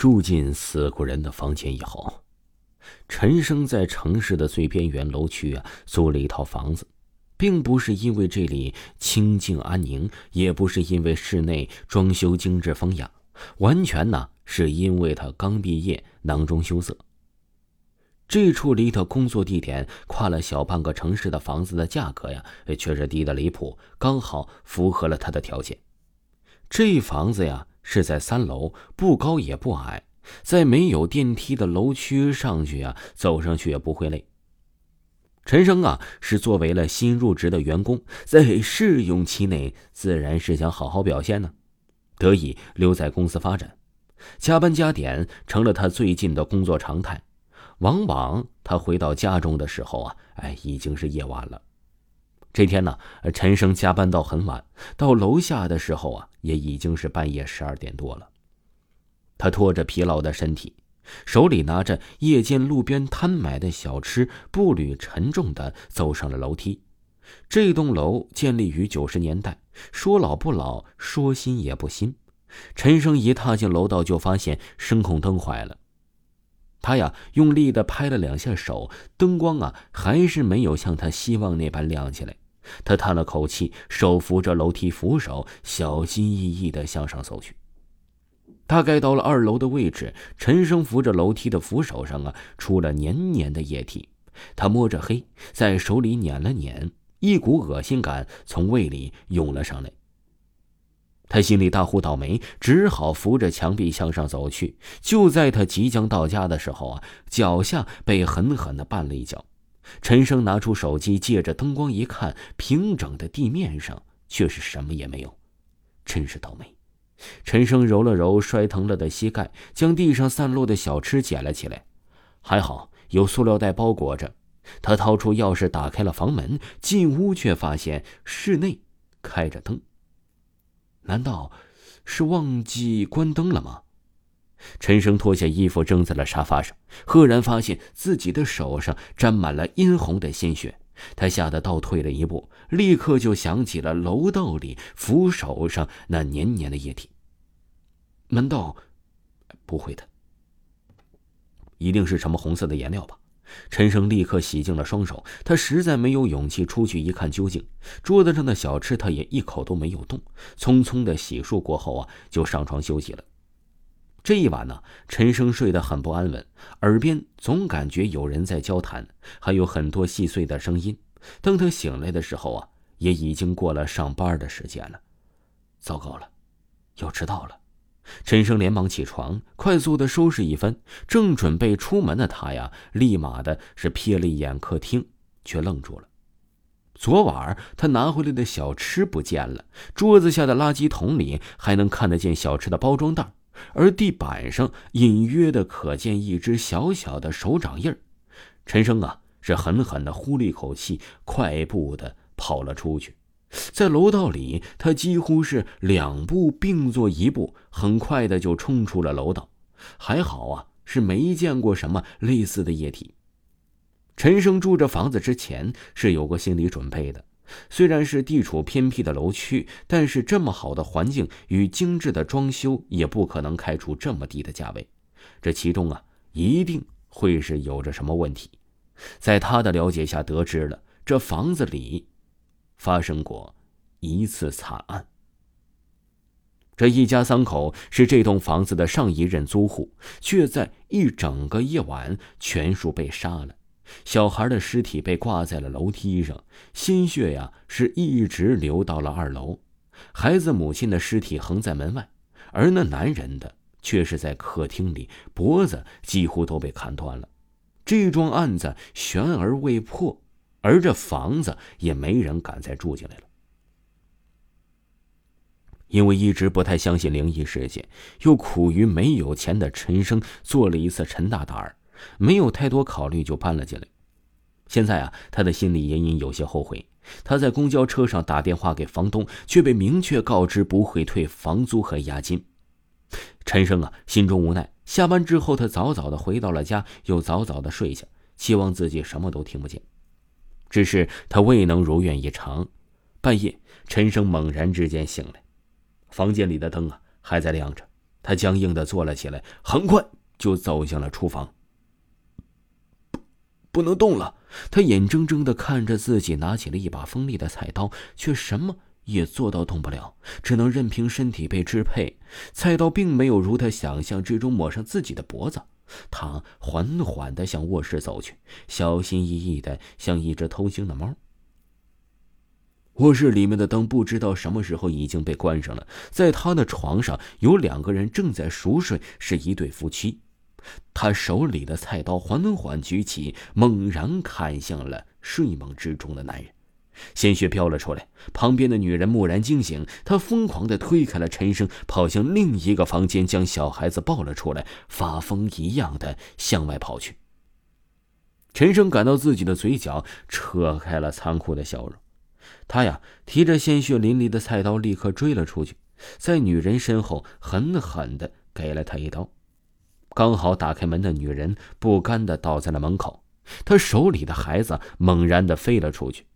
住进死过人的房间以后，陈生在城市的最边缘楼区啊租了一套房子，并不是因为这里清静安宁，也不是因为室内装修精致风雅，完全呢是因为他刚毕业，囊中羞涩。这处离他工作地点跨了小半个城市的房子的价格呀，却是低的离谱，刚好符合了他的条件。这房子呀。是在三楼，不高也不矮，在没有电梯的楼区上去啊，走上去也不会累。陈生啊，是作为了新入职的员工，在试用期内自然是想好好表现呢，得以留在公司发展。加班加点成了他最近的工作常态，往往他回到家中的时候啊，哎，已经是夜晚了。这天呢，陈生加班到很晚，到楼下的时候啊，也已经是半夜十二点多了。他拖着疲劳的身体，手里拿着夜间路边摊买的小吃，步履沉重的走上了楼梯。这栋楼建立于九十年代，说老不老，说新也不新。陈生一踏进楼道，就发现声控灯坏了。他呀，用力的拍了两下手，灯光啊，还是没有像他希望那般亮起来。他叹了口气，手扶着楼梯扶手，小心翼翼的向上走去。大概到了二楼的位置，陈生扶着楼梯的扶手上啊，出了黏黏的液体。他摸着黑，在手里捻了捻，一股恶心感从胃里涌了上来。他心里大呼倒霉，只好扶着墙壁向上走去。就在他即将到家的时候啊，脚下被狠狠地绊了一脚。陈生拿出手机，借着灯光一看，平整的地面上却是什么也没有，真是倒霉。陈生揉了揉摔疼了的膝盖，将地上散落的小吃捡了起来，还好有塑料袋包裹着。他掏出钥匙打开了房门，进屋却发现室内开着灯。难道是忘记关灯了吗？陈生脱下衣服，扔在了沙发上，赫然发现自己的手上沾满了殷红的鲜血。他吓得倒退了一步，立刻就想起了楼道里扶手上那黏黏的液体。难道不会的？一定是什么红色的颜料吧？陈生立刻洗净了双手，他实在没有勇气出去一看究竟。桌子上的小吃，他也一口都没有动。匆匆的洗漱过后啊，就上床休息了。这一晚呢，陈生睡得很不安稳，耳边总感觉有人在交谈，还有很多细碎的声音。等他醒来的时候啊，也已经过了上班的时间了。糟糕了，要迟到了！陈生连忙起床，快速的收拾一番，正准备出门的他呀，立马的是瞥了一眼客厅，却愣住了。昨晚他拿回来的小吃不见了，桌子下的垃圾桶里还能看得见小吃的包装袋。而地板上隐约的可见一只小小的手掌印，陈生啊是狠狠的呼了一口气，快步的跑了出去。在楼道里，他几乎是两步并作一步，很快的就冲出了楼道。还好啊，是没见过什么类似的液体。陈生住这房子之前是有过心理准备的。虽然是地处偏僻的楼区，但是这么好的环境与精致的装修，也不可能开出这么低的价位。这其中啊，一定会是有着什么问题。在他的了解下，得知了这房子里发生过一次惨案。这一家三口是这栋房子的上一任租户，却在一整个夜晚全数被杀了。小孩的尸体被挂在了楼梯上，鲜血呀是一直流到了二楼。孩子母亲的尸体横在门外，而那男人的却是在客厅里，脖子几乎都被砍断了。这桩案子悬而未破，而这房子也没人敢再住进来了。因为一直不太相信灵异事件，又苦于没有钱的陈生做了一次陈大胆儿。没有太多考虑就搬了进来，现在啊，他的心里隐隐有些后悔。他在公交车上打电话给房东，却被明确告知不会退房租和押金。陈生啊，心中无奈。下班之后，他早早的回到了家，又早早的睡下，希望自己什么都听不见。只是他未能如愿以偿。半夜，陈生猛然之间醒来，房间里的灯啊还在亮着，他僵硬的坐了起来，很快就走向了厨房。不，不能动了。他眼睁睁的看着自己拿起了一把锋利的菜刀，却什么也做到动不了，只能任凭身体被支配。菜刀并没有如他想象之中抹上自己的脖子。他缓缓的向卧室走去，小心翼翼的像一只偷腥的猫。卧室里面的灯不知道什么时候已经被关上了，在他的床上有两个人正在熟睡，是一对夫妻。他手里的菜刀缓缓举起，猛然砍向了睡梦之中的男人。鲜血飙了出来，旁边的女人蓦然惊醒，她疯狂地推开了陈生，跑向另一个房间，将小孩子抱了出来，发疯一样的向外跑去。陈生感到自己的嘴角扯开了残酷的笑容，他呀提着鲜血淋漓的菜刀，立刻追了出去，在女人身后狠狠地给了她一刀，刚好打开门的女人不甘地倒在了门口，她手里的孩子猛然地飞了出去。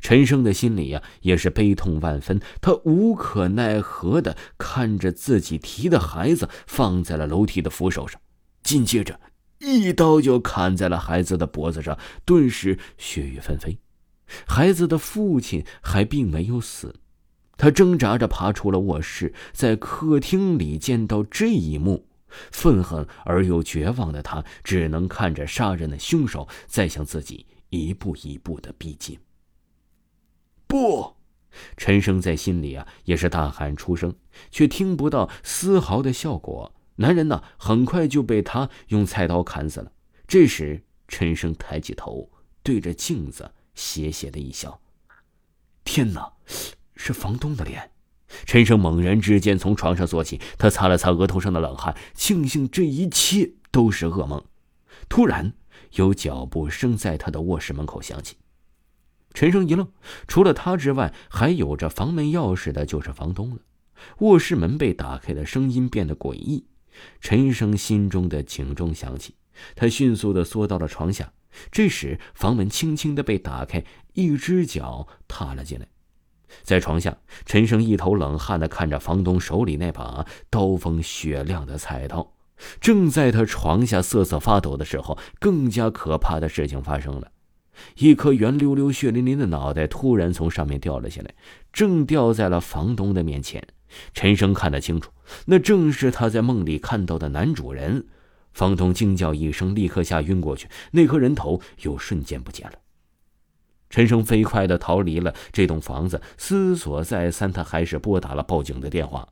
陈生的心里呀，也是悲痛万分。他无可奈何的看着自己提的孩子放在了楼梯的扶手上，紧接着一刀就砍在了孩子的脖子上，顿时血雨纷飞。孩子的父亲还并没有死，他挣扎着爬出了卧室，在客厅里见到这一幕，愤恨而又绝望的他，只能看着杀人的凶手在向自己一步一步的逼近。不，陈生在心里啊也是大喊出声，却听不到丝毫的效果。男人呢，很快就被他用菜刀砍死了。这时，陈生抬起头，对着镜子邪邪的一笑：“天哪，是房东的脸！”陈生猛然之间从床上坐起，他擦了擦额头上的冷汗，庆幸这一切都是噩梦。突然，有脚步声在他的卧室门口响起。陈生一愣，除了他之外，还有着房门钥匙的就是房东了。卧室门被打开的声音变得诡异，陈生心中的警钟响起，他迅速的缩到了床下。这时，房门轻轻的被打开，一只脚踏了进来。在床下，陈生一头冷汗的看着房东手里那把刀锋雪亮的菜刀。正在他床下瑟瑟发抖的时候，更加可怕的事情发生了。一颗圆溜溜、血淋淋的脑袋突然从上面掉了下来，正掉在了房东的面前。陈生看得清楚，那正是他在梦里看到的男主人。房东惊叫一声，立刻吓晕过去，那颗人头又瞬间不见了。陈生飞快地逃离了这栋房子，思索再三，他还是拨打了报警的电话。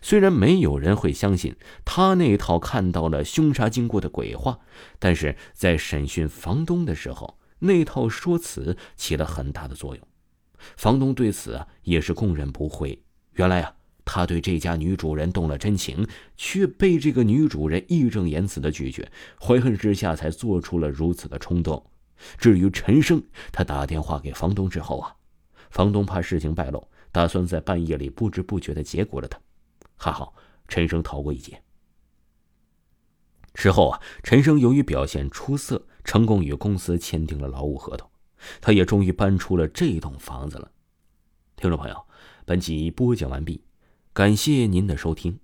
虽然没有人会相信他那套看到了凶杀经过的鬼话，但是在审讯房东的时候。那套说辞起了很大的作用，房东对此啊也是供认不讳。原来啊，他对这家女主人动了真情，却被这个女主人义正言辞的拒绝，怀恨之下才做出了如此的冲动。至于陈生，他打电话给房东之后啊，房东怕事情败露，打算在半夜里不知不觉的结果了他。还好，陈生逃过一劫。事后啊，陈生由于表现出色。成功与公司签订了劳务合同，他也终于搬出了这栋房子了。听众朋友，本集播讲完毕，感谢您的收听。